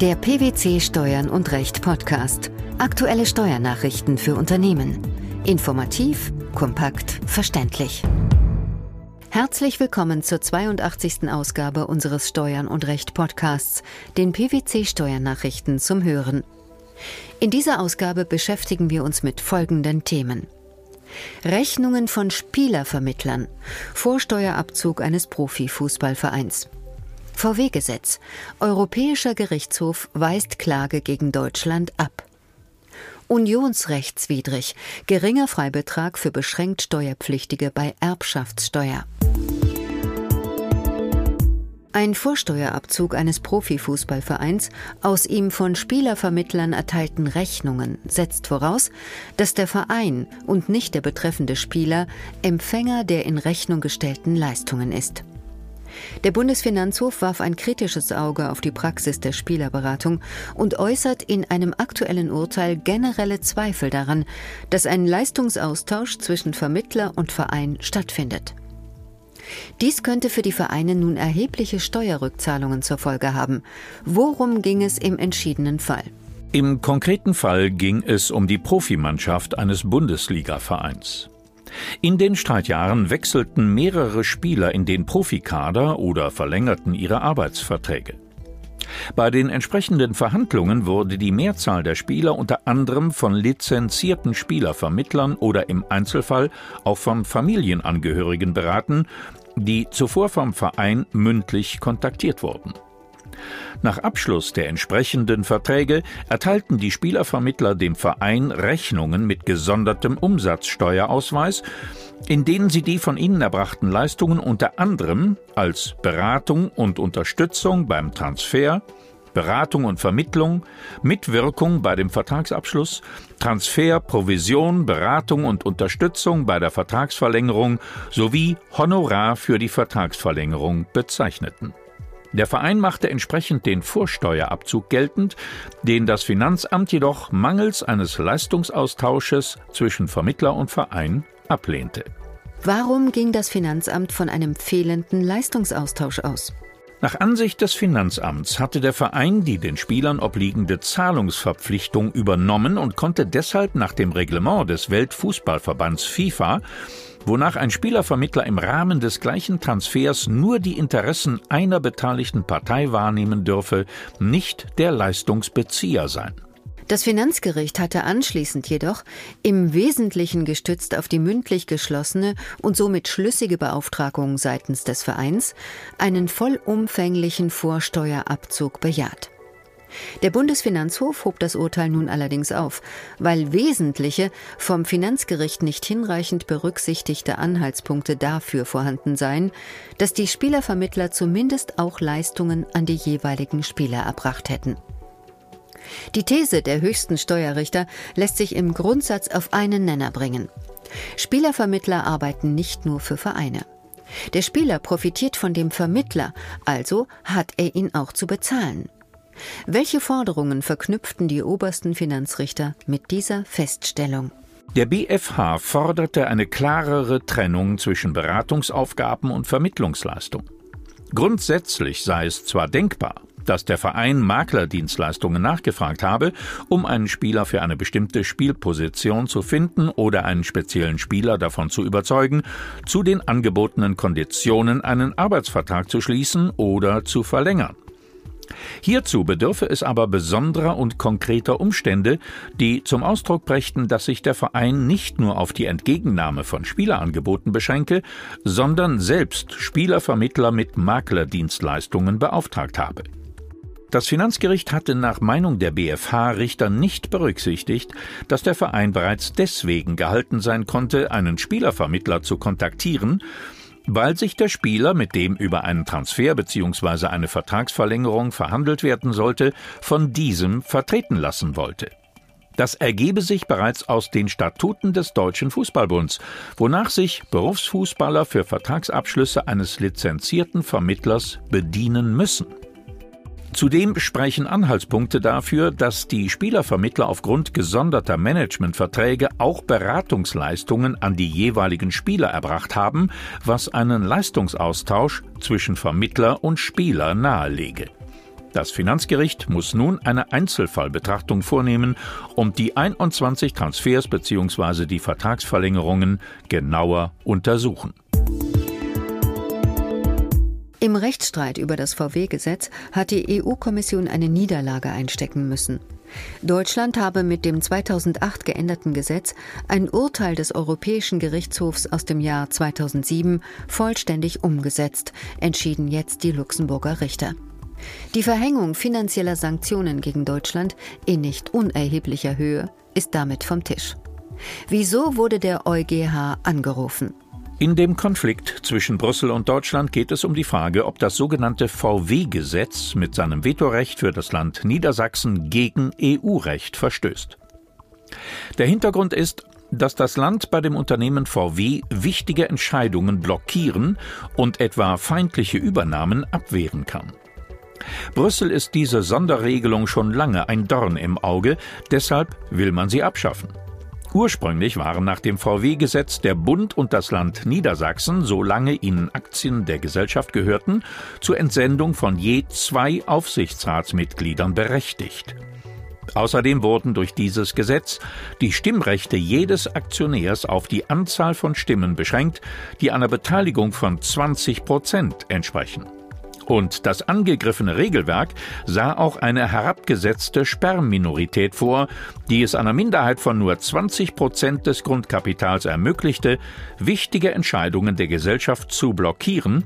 Der PwC Steuern und Recht Podcast. Aktuelle Steuernachrichten für Unternehmen. Informativ, kompakt, verständlich. Herzlich willkommen zur 82. Ausgabe unseres Steuern und Recht Podcasts, den PwC Steuernachrichten zum Hören. In dieser Ausgabe beschäftigen wir uns mit folgenden Themen. Rechnungen von Spielervermittlern, Vorsteuerabzug eines Profifußballvereins. VW-Gesetz. Europäischer Gerichtshof weist Klage gegen Deutschland ab. Unionsrechtswidrig. Geringer Freibetrag für beschränkt Steuerpflichtige bei Erbschaftssteuer. Ein Vorsteuerabzug eines Profifußballvereins aus ihm von Spielervermittlern erteilten Rechnungen setzt voraus, dass der Verein und nicht der betreffende Spieler Empfänger der in Rechnung gestellten Leistungen ist. Der Bundesfinanzhof warf ein kritisches Auge auf die Praxis der Spielerberatung und äußert in einem aktuellen Urteil generelle Zweifel daran, dass ein Leistungsaustausch zwischen Vermittler und Verein stattfindet. Dies könnte für die Vereine nun erhebliche Steuerrückzahlungen zur Folge haben. Worum ging es im entschiedenen Fall? Im konkreten Fall ging es um die Profimannschaft eines Bundesligavereins. In den Streitjahren wechselten mehrere Spieler in den Profikader oder verlängerten ihre Arbeitsverträge. Bei den entsprechenden Verhandlungen wurde die Mehrzahl der Spieler unter anderem von lizenzierten Spielervermittlern oder im Einzelfall auch von Familienangehörigen beraten, die zuvor vom Verein mündlich kontaktiert wurden. Nach Abschluss der entsprechenden Verträge erteilten die Spielervermittler dem Verein Rechnungen mit gesondertem Umsatzsteuerausweis, in denen sie die von ihnen erbrachten Leistungen unter anderem als Beratung und Unterstützung beim Transfer, Beratung und Vermittlung, Mitwirkung bei dem Vertragsabschluss, Transfer, Provision, Beratung und Unterstützung bei der Vertragsverlängerung sowie Honorar für die Vertragsverlängerung bezeichneten. Der Verein machte entsprechend den Vorsteuerabzug geltend, den das Finanzamt jedoch mangels eines Leistungsaustausches zwischen Vermittler und Verein ablehnte. Warum ging das Finanzamt von einem fehlenden Leistungsaustausch aus? Nach Ansicht des Finanzamts hatte der Verein die den Spielern obliegende Zahlungsverpflichtung übernommen und konnte deshalb nach dem Reglement des Weltfußballverbands FIFA wonach ein Spielervermittler im Rahmen des gleichen Transfers nur die Interessen einer beteiligten Partei wahrnehmen dürfe, nicht der Leistungsbezieher sein. Das Finanzgericht hatte anschließend jedoch, im Wesentlichen gestützt auf die mündlich geschlossene und somit schlüssige Beauftragung seitens des Vereins, einen vollumfänglichen Vorsteuerabzug bejaht. Der Bundesfinanzhof hob das Urteil nun allerdings auf, weil wesentliche, vom Finanzgericht nicht hinreichend berücksichtigte Anhaltspunkte dafür vorhanden seien, dass die Spielervermittler zumindest auch Leistungen an die jeweiligen Spieler erbracht hätten. Die These der höchsten Steuerrichter lässt sich im Grundsatz auf einen Nenner bringen. Spielervermittler arbeiten nicht nur für Vereine. Der Spieler profitiert von dem Vermittler, also hat er ihn auch zu bezahlen. Welche Forderungen verknüpften die obersten Finanzrichter mit dieser Feststellung? Der BfH forderte eine klarere Trennung zwischen Beratungsaufgaben und Vermittlungsleistung. Grundsätzlich sei es zwar denkbar, dass der Verein Maklerdienstleistungen nachgefragt habe, um einen Spieler für eine bestimmte Spielposition zu finden oder einen speziellen Spieler davon zu überzeugen, zu den angebotenen Konditionen einen Arbeitsvertrag zu schließen oder zu verlängern. Hierzu bedürfe es aber besonderer und konkreter Umstände, die zum Ausdruck brächten, dass sich der Verein nicht nur auf die Entgegennahme von Spielerangeboten beschränke, sondern selbst Spielervermittler mit Maklerdienstleistungen beauftragt habe. Das Finanzgericht hatte nach Meinung der BfH-Richter nicht berücksichtigt, dass der Verein bereits deswegen gehalten sein konnte, einen Spielervermittler zu kontaktieren, weil sich der Spieler, mit dem über einen Transfer bzw. eine Vertragsverlängerung verhandelt werden sollte, von diesem vertreten lassen wollte. Das ergebe sich bereits aus den Statuten des Deutschen Fußballbunds, wonach sich Berufsfußballer für Vertragsabschlüsse eines lizenzierten Vermittlers bedienen müssen. Zudem sprechen Anhaltspunkte dafür, dass die Spielervermittler aufgrund gesonderter Managementverträge auch Beratungsleistungen an die jeweiligen Spieler erbracht haben, was einen Leistungsaustausch zwischen Vermittler und Spieler nahelege. Das Finanzgericht muss nun eine Einzelfallbetrachtung vornehmen und die 21 Transfers bzw. die Vertragsverlängerungen genauer untersuchen. Im Rechtsstreit über das VW-Gesetz hat die EU-Kommission eine Niederlage einstecken müssen. Deutschland habe mit dem 2008 geänderten Gesetz ein Urteil des Europäischen Gerichtshofs aus dem Jahr 2007 vollständig umgesetzt, entschieden jetzt die Luxemburger Richter. Die Verhängung finanzieller Sanktionen gegen Deutschland in nicht unerheblicher Höhe ist damit vom Tisch. Wieso wurde der EuGH angerufen? In dem Konflikt zwischen Brüssel und Deutschland geht es um die Frage, ob das sogenannte VW-Gesetz mit seinem Vetorecht für das Land Niedersachsen gegen EU-Recht verstößt. Der Hintergrund ist, dass das Land bei dem Unternehmen VW wichtige Entscheidungen blockieren und etwa feindliche Übernahmen abwehren kann. Brüssel ist diese Sonderregelung schon lange ein Dorn im Auge, deshalb will man sie abschaffen. Ursprünglich waren nach dem VW-Gesetz der Bund und das Land Niedersachsen, solange ihnen Aktien der Gesellschaft gehörten, zur Entsendung von je zwei Aufsichtsratsmitgliedern berechtigt. Außerdem wurden durch dieses Gesetz die Stimmrechte jedes Aktionärs auf die Anzahl von Stimmen beschränkt, die einer Beteiligung von 20 Prozent entsprechen. Und das angegriffene Regelwerk sah auch eine herabgesetzte Sperrminorität vor, die es einer Minderheit von nur 20 Prozent des Grundkapitals ermöglichte, wichtige Entscheidungen der Gesellschaft zu blockieren,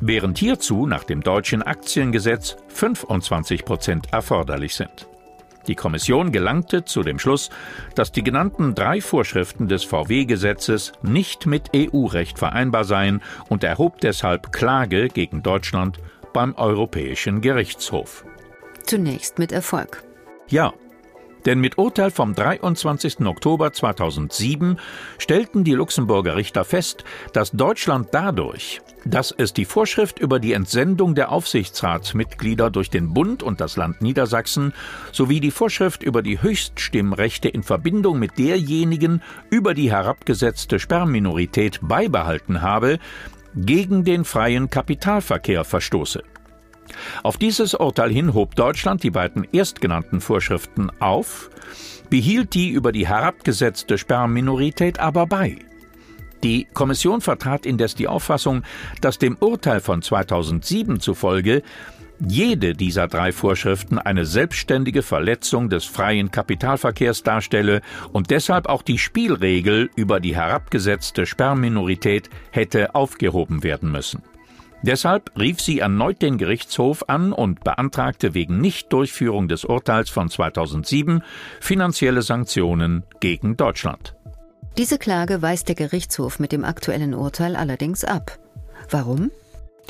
während hierzu nach dem deutschen Aktiengesetz 25 Prozent erforderlich sind. Die Kommission gelangte zu dem Schluss, dass die genannten drei Vorschriften des VW-Gesetzes nicht mit EU-Recht vereinbar seien und erhob deshalb Klage gegen Deutschland beim Europäischen Gerichtshof. Zunächst mit Erfolg. Ja, denn mit Urteil vom 23. Oktober 2007 stellten die Luxemburger Richter fest, dass Deutschland dadurch, dass es die Vorschrift über die Entsendung der Aufsichtsratsmitglieder durch den Bund und das Land Niedersachsen sowie die Vorschrift über die Höchststimmrechte in Verbindung mit derjenigen über die herabgesetzte Sperrminorität beibehalten habe, gegen den freien Kapitalverkehr verstoße. Auf dieses Urteil hin hob Deutschland die beiden erstgenannten Vorschriften auf, behielt die über die herabgesetzte Sperrminorität aber bei. Die Kommission vertrat indes die Auffassung, dass dem Urteil von 2007 zufolge jede dieser drei Vorschriften eine selbstständige Verletzung des freien Kapitalverkehrs darstelle und deshalb auch die Spielregel über die herabgesetzte Sperrminorität hätte aufgehoben werden müssen. Deshalb rief sie erneut den Gerichtshof an und beantragte wegen Nichtdurchführung des Urteils von 2007 finanzielle Sanktionen gegen Deutschland. Diese Klage weist der Gerichtshof mit dem aktuellen Urteil allerdings ab. Warum?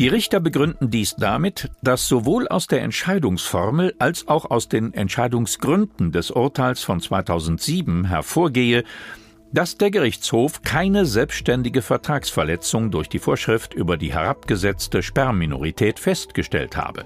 Die Richter begründen dies damit, dass sowohl aus der Entscheidungsformel als auch aus den Entscheidungsgründen des Urteils von 2007 hervorgehe, dass der Gerichtshof keine selbstständige Vertragsverletzung durch die Vorschrift über die herabgesetzte Sperrminorität festgestellt habe.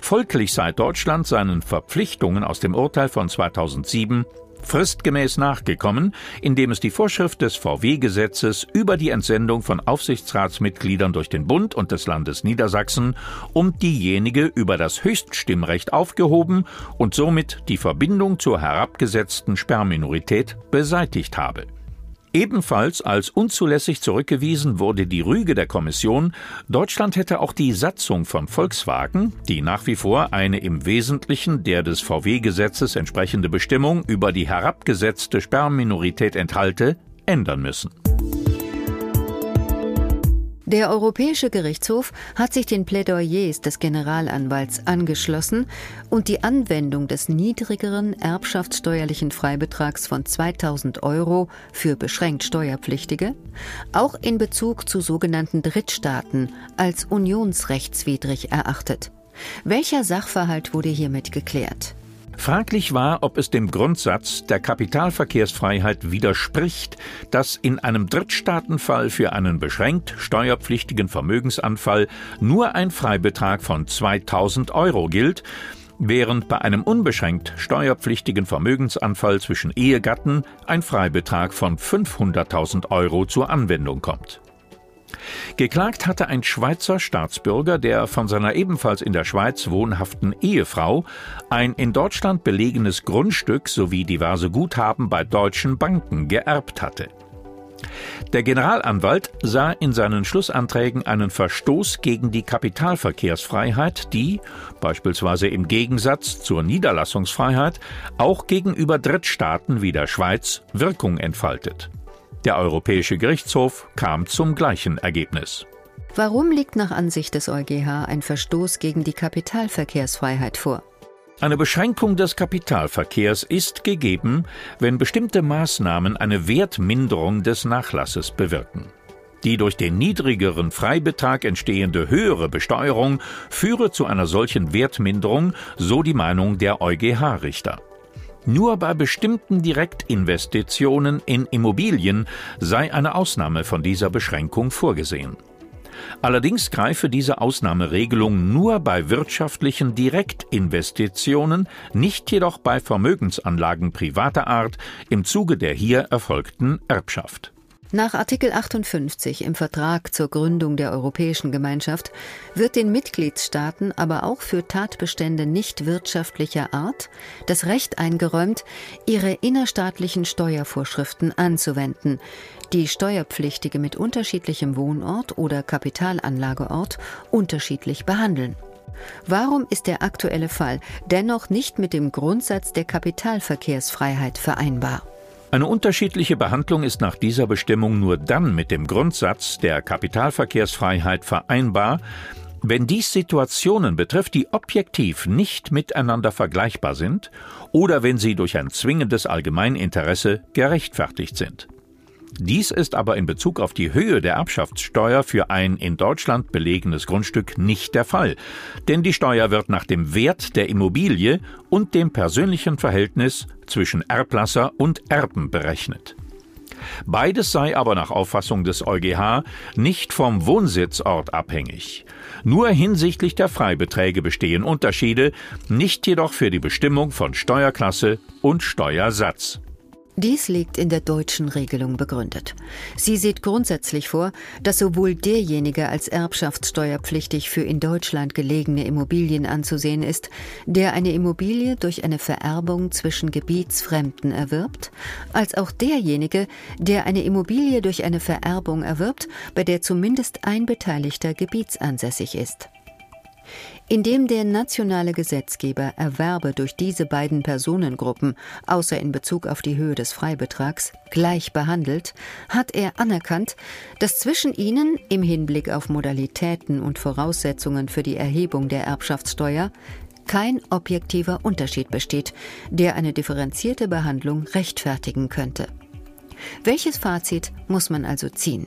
Folglich sei Deutschland seinen Verpflichtungen aus dem Urteil von 2007 fristgemäß nachgekommen, indem es die Vorschrift des VW-Gesetzes über die Entsendung von Aufsichtsratsmitgliedern durch den Bund und des Landes Niedersachsen und diejenige über das Höchststimmrecht aufgehoben und somit die Verbindung zur herabgesetzten Sperrminorität beseitigt habe. Ebenfalls als unzulässig zurückgewiesen wurde die Rüge der Kommission, Deutschland hätte auch die Satzung von Volkswagen, die nach wie vor eine im Wesentlichen der des VW-Gesetzes entsprechende Bestimmung über die herabgesetzte Sperrminorität enthalte, ändern müssen. Der Europäische Gerichtshof hat sich den Plädoyers des Generalanwalts angeschlossen und die Anwendung des niedrigeren erbschaftssteuerlichen Freibetrags von 2000 Euro für beschränkt Steuerpflichtige auch in Bezug zu sogenannten Drittstaaten als unionsrechtswidrig erachtet. Welcher Sachverhalt wurde hiermit geklärt? Fraglich war, ob es dem Grundsatz der Kapitalverkehrsfreiheit widerspricht, dass in einem Drittstaatenfall für einen beschränkt steuerpflichtigen Vermögensanfall nur ein Freibetrag von 2000 Euro gilt, während bei einem unbeschränkt steuerpflichtigen Vermögensanfall zwischen Ehegatten ein Freibetrag von 500.000 Euro zur Anwendung kommt. Geklagt hatte ein Schweizer Staatsbürger, der von seiner ebenfalls in der Schweiz wohnhaften Ehefrau ein in Deutschland belegenes Grundstück sowie diverse Guthaben bei deutschen Banken geerbt hatte. Der Generalanwalt sah in seinen Schlussanträgen einen Verstoß gegen die Kapitalverkehrsfreiheit, die, beispielsweise im Gegensatz zur Niederlassungsfreiheit, auch gegenüber Drittstaaten wie der Schweiz Wirkung entfaltet. Der Europäische Gerichtshof kam zum gleichen Ergebnis. Warum liegt nach Ansicht des EuGH ein Verstoß gegen die Kapitalverkehrsfreiheit vor? Eine Beschränkung des Kapitalverkehrs ist gegeben, wenn bestimmte Maßnahmen eine Wertminderung des Nachlasses bewirken. Die durch den niedrigeren Freibetrag entstehende höhere Besteuerung führe zu einer solchen Wertminderung, so die Meinung der EuGH-Richter. Nur bei bestimmten Direktinvestitionen in Immobilien sei eine Ausnahme von dieser Beschränkung vorgesehen. Allerdings greife diese Ausnahmeregelung nur bei wirtschaftlichen Direktinvestitionen, nicht jedoch bei Vermögensanlagen privater Art im Zuge der hier erfolgten Erbschaft. Nach Artikel 58 im Vertrag zur Gründung der Europäischen Gemeinschaft wird den Mitgliedstaaten aber auch für Tatbestände nicht wirtschaftlicher Art das Recht eingeräumt, ihre innerstaatlichen Steuervorschriften anzuwenden, die Steuerpflichtige mit unterschiedlichem Wohnort oder Kapitalanlageort unterschiedlich behandeln. Warum ist der aktuelle Fall dennoch nicht mit dem Grundsatz der Kapitalverkehrsfreiheit vereinbar? Eine unterschiedliche Behandlung ist nach dieser Bestimmung nur dann mit dem Grundsatz der Kapitalverkehrsfreiheit vereinbar, wenn dies Situationen betrifft, die objektiv nicht miteinander vergleichbar sind oder wenn sie durch ein zwingendes Allgemeininteresse gerechtfertigt sind. Dies ist aber in Bezug auf die Höhe der Erbschaftssteuer für ein in Deutschland belegenes Grundstück nicht der Fall, denn die Steuer wird nach dem Wert der Immobilie und dem persönlichen Verhältnis zwischen Erblasser und Erben berechnet. Beides sei aber nach Auffassung des EuGH nicht vom Wohnsitzort abhängig. Nur hinsichtlich der Freibeträge bestehen Unterschiede, nicht jedoch für die Bestimmung von Steuerklasse und Steuersatz. Dies liegt in der deutschen Regelung begründet. Sie sieht grundsätzlich vor, dass sowohl derjenige als erbschaftssteuerpflichtig für in Deutschland gelegene Immobilien anzusehen ist, der eine Immobilie durch eine Vererbung zwischen Gebietsfremden erwirbt, als auch derjenige, der eine Immobilie durch eine Vererbung erwirbt, bei der zumindest ein Beteiligter gebietsansässig ist. Indem der nationale Gesetzgeber Erwerbe durch diese beiden Personengruppen, außer in Bezug auf die Höhe des Freibetrags, gleich behandelt, hat er anerkannt, dass zwischen ihnen im Hinblick auf Modalitäten und Voraussetzungen für die Erhebung der Erbschaftssteuer kein objektiver Unterschied besteht, der eine differenzierte Behandlung rechtfertigen könnte. Welches Fazit muss man also ziehen?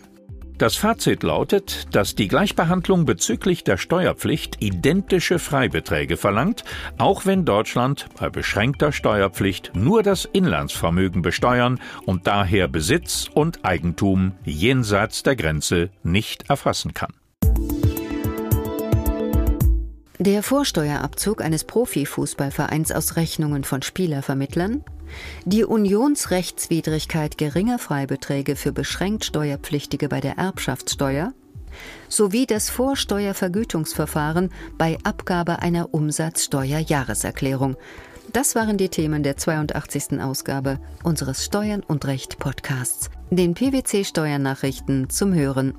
Das Fazit lautet, dass die Gleichbehandlung bezüglich der Steuerpflicht identische Freibeträge verlangt, auch wenn Deutschland bei beschränkter Steuerpflicht nur das Inlandsvermögen besteuern und daher Besitz und Eigentum jenseits der Grenze nicht erfassen kann. Der Vorsteuerabzug eines Profifußballvereins aus Rechnungen von Spielervermittlern die Unionsrechtswidrigkeit geringer Freibeträge für beschränkt Steuerpflichtige bei der Erbschaftssteuer sowie das Vorsteuervergütungsverfahren bei Abgabe einer Umsatzsteuerjahreserklärung. Das waren die Themen der 82. Ausgabe unseres Steuern und Recht Podcasts, den PwC Steuernachrichten zum Hören.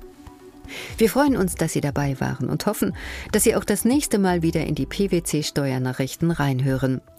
Wir freuen uns, dass Sie dabei waren und hoffen, dass Sie auch das nächste Mal wieder in die PwC Steuernachrichten reinhören.